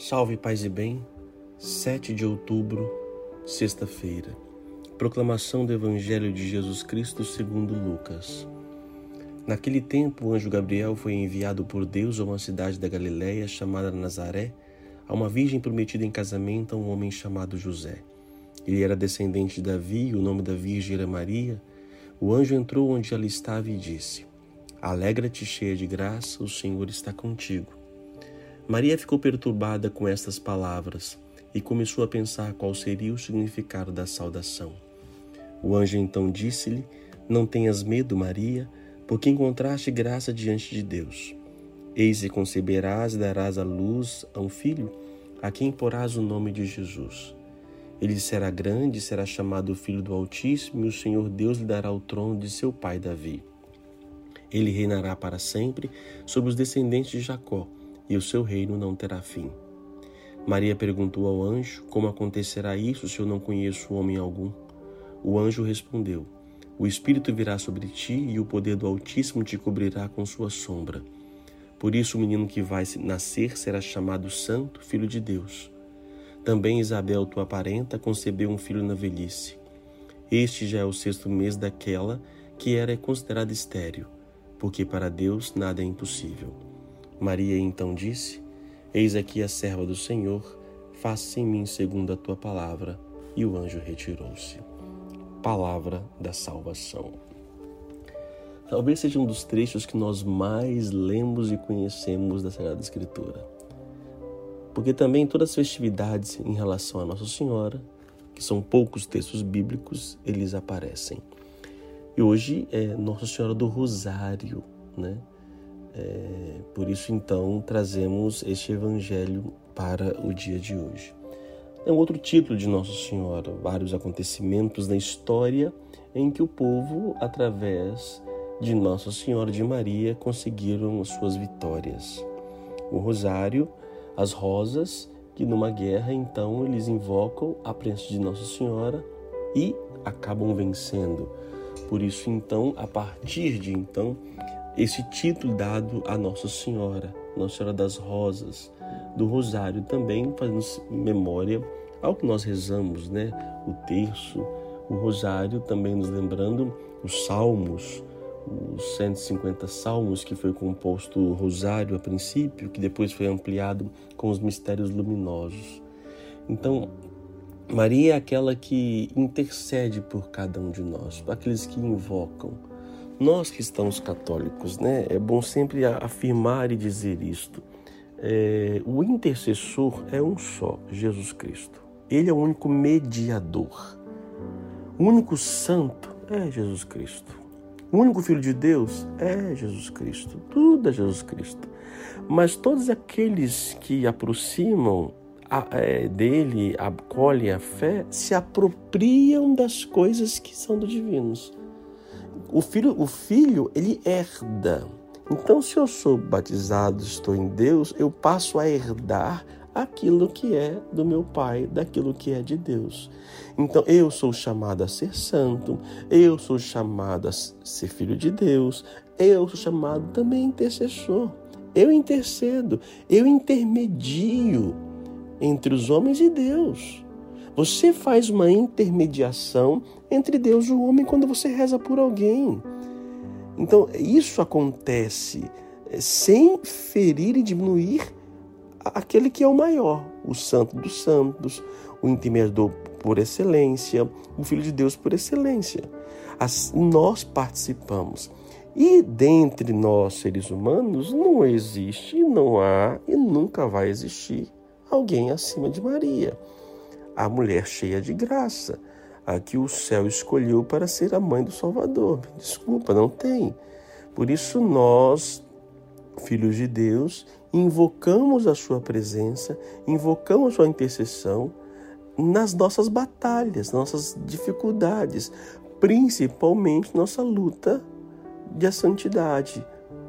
Salve, paz e bem. 7 de outubro, sexta-feira. Proclamação do Evangelho de Jesus Cristo segundo Lucas. Naquele tempo, o anjo Gabriel foi enviado por Deus a uma cidade da Galiléia chamada Nazaré, a uma virgem prometida em casamento a um homem chamado José. Ele era descendente de Davi, e o nome da virgem era Maria. O anjo entrou onde ela estava e disse: Alegra-te, cheia de graça, o Senhor está contigo. Maria ficou perturbada com estas palavras e começou a pensar qual seria o significado da saudação. O anjo então disse-lhe: Não tenhas medo, Maria, porque encontraste graça diante de Deus. Eis e conceberás e darás à luz a um filho, a quem porás o nome de Jesus. Ele será grande será chamado Filho do Altíssimo, e o Senhor Deus lhe dará o trono de seu pai Davi. Ele reinará para sempre sobre os descendentes de Jacó e o seu reino não terá fim. Maria perguntou ao anjo: Como acontecerá isso se eu não conheço homem algum? O anjo respondeu: O Espírito virá sobre ti e o poder do Altíssimo te cobrirá com sua sombra. Por isso, o menino que vai nascer será chamado Santo, Filho de Deus. Também Isabel, tua parenta, concebeu um filho na velhice. Este já é o sexto mês daquela que era considerada estéril, porque para Deus nada é impossível. Maria então disse: Eis aqui a serva do Senhor, faça em mim segundo a tua palavra. E o anjo retirou-se. Palavra da salvação. Talvez seja um dos trechos que nós mais lemos e conhecemos da Sagrada Escritura. Porque também todas as festividades em relação a Nossa Senhora, que são poucos textos bíblicos, eles aparecem. E hoje é Nossa Senhora do Rosário, né? É, por isso, então, trazemos este evangelho para o dia de hoje. É um outro título de Nossa Senhora, vários acontecimentos na história em que o povo, através de Nossa Senhora de Maria, conseguiram as suas vitórias. O rosário, as rosas, que numa guerra, então, eles invocam a presença de Nossa Senhora e acabam vencendo. Por isso, então, a partir de então, esse título dado a Nossa Senhora, Nossa Senhora das Rosas, do Rosário, também fazendo memória ao que nós rezamos, né? O terço, o Rosário, também nos lembrando os Salmos, os 150 Salmos que foi composto o Rosário a princípio, que depois foi ampliado com os mistérios luminosos. Então, Maria é aquela que intercede por cada um de nós, aqueles que invocam nós cristãos católicos, né, é bom sempre afirmar e dizer isto. É, o intercessor é um só, Jesus Cristo. Ele é o único mediador. O único santo é Jesus Cristo. O único Filho de Deus é Jesus Cristo. Tudo é Jesus Cristo. Mas todos aqueles que aproximam é, dele, acolhem a fé, se apropriam das coisas que são do divinos o filho, o filho, ele herda. Então, se eu sou batizado, estou em Deus, eu passo a herdar aquilo que é do meu Pai, daquilo que é de Deus. Então, eu sou chamado a ser santo, eu sou chamado a ser filho de Deus, eu sou chamado também intercessor. Eu intercedo, eu intermedio entre os homens e Deus. Você faz uma intermediação entre Deus e o homem quando você reza por alguém. Então, isso acontece eh, sem ferir e diminuir aquele que é o maior, o Santo dos Santos, o intermediador por excelência, o Filho de Deus por excelência. Assim, nós participamos. E dentre nós, seres humanos, não existe, não há e nunca vai existir alguém acima de Maria a mulher cheia de graça, a que o céu escolheu para ser a mãe do Salvador. Desculpa, não tem. Por isso nós, filhos de Deus, invocamos a sua presença, invocamos a sua intercessão nas nossas batalhas, nossas dificuldades, principalmente nossa luta de santidade,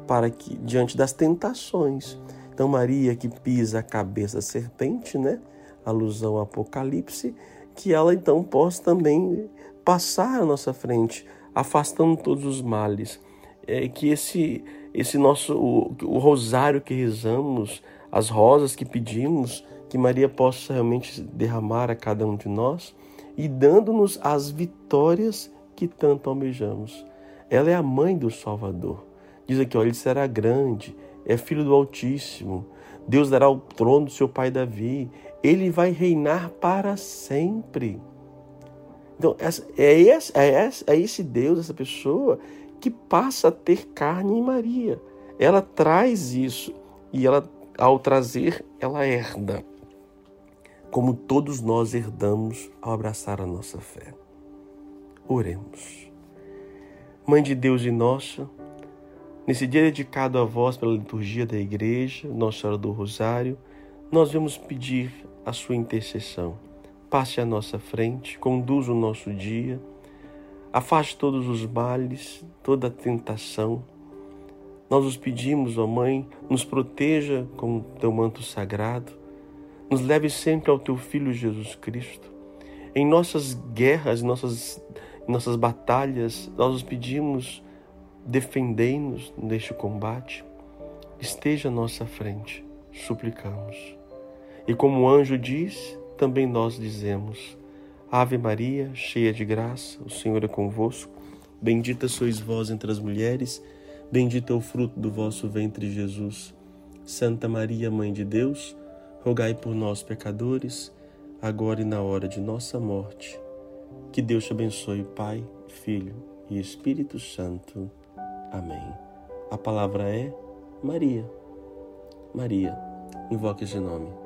para que diante das tentações. Então Maria que pisa a cabeça da serpente, né? Alusão ao Apocalipse, que ela então possa também passar à nossa frente, afastando todos os males. É, que esse, esse nosso o, o rosário que rezamos, as rosas que pedimos, que Maria possa realmente derramar a cada um de nós e dando-nos as vitórias que tanto almejamos. Ela é a mãe do Salvador. Diz aqui, olha, ele será grande, é filho do Altíssimo. Deus dará o trono do seu pai Davi. Ele vai reinar para sempre. Então, é esse, é, esse, é esse Deus, essa pessoa, que passa a ter carne em Maria. Ela traz isso e ela, ao trazer, ela herda como todos nós herdamos ao abraçar a nossa fé. Oremos. Mãe de Deus e nossa, nesse dia dedicado a vós pela liturgia da Igreja, Nossa Senhora do Rosário, nós vamos pedir a sua intercessão. Passe à nossa frente, conduza o nosso dia, afaste todos os males, toda tentação. Nós os pedimos, ó Mãe, nos proteja com o teu manto sagrado, nos leve sempre ao teu Filho Jesus Cristo. Em nossas guerras, em nossas, nossas batalhas, nós os pedimos, defendei-nos neste combate. Esteja à nossa frente, suplicamos. E como o anjo diz, também nós dizemos: Ave Maria, cheia de graça, o Senhor é convosco. Bendita sois vós entre as mulheres, bendito é o fruto do vosso ventre, Jesus. Santa Maria, Mãe de Deus, rogai por nós, pecadores, agora e na hora de nossa morte. Que Deus te abençoe, Pai, Filho e Espírito Santo. Amém. A palavra é Maria. Maria, invoque esse nome.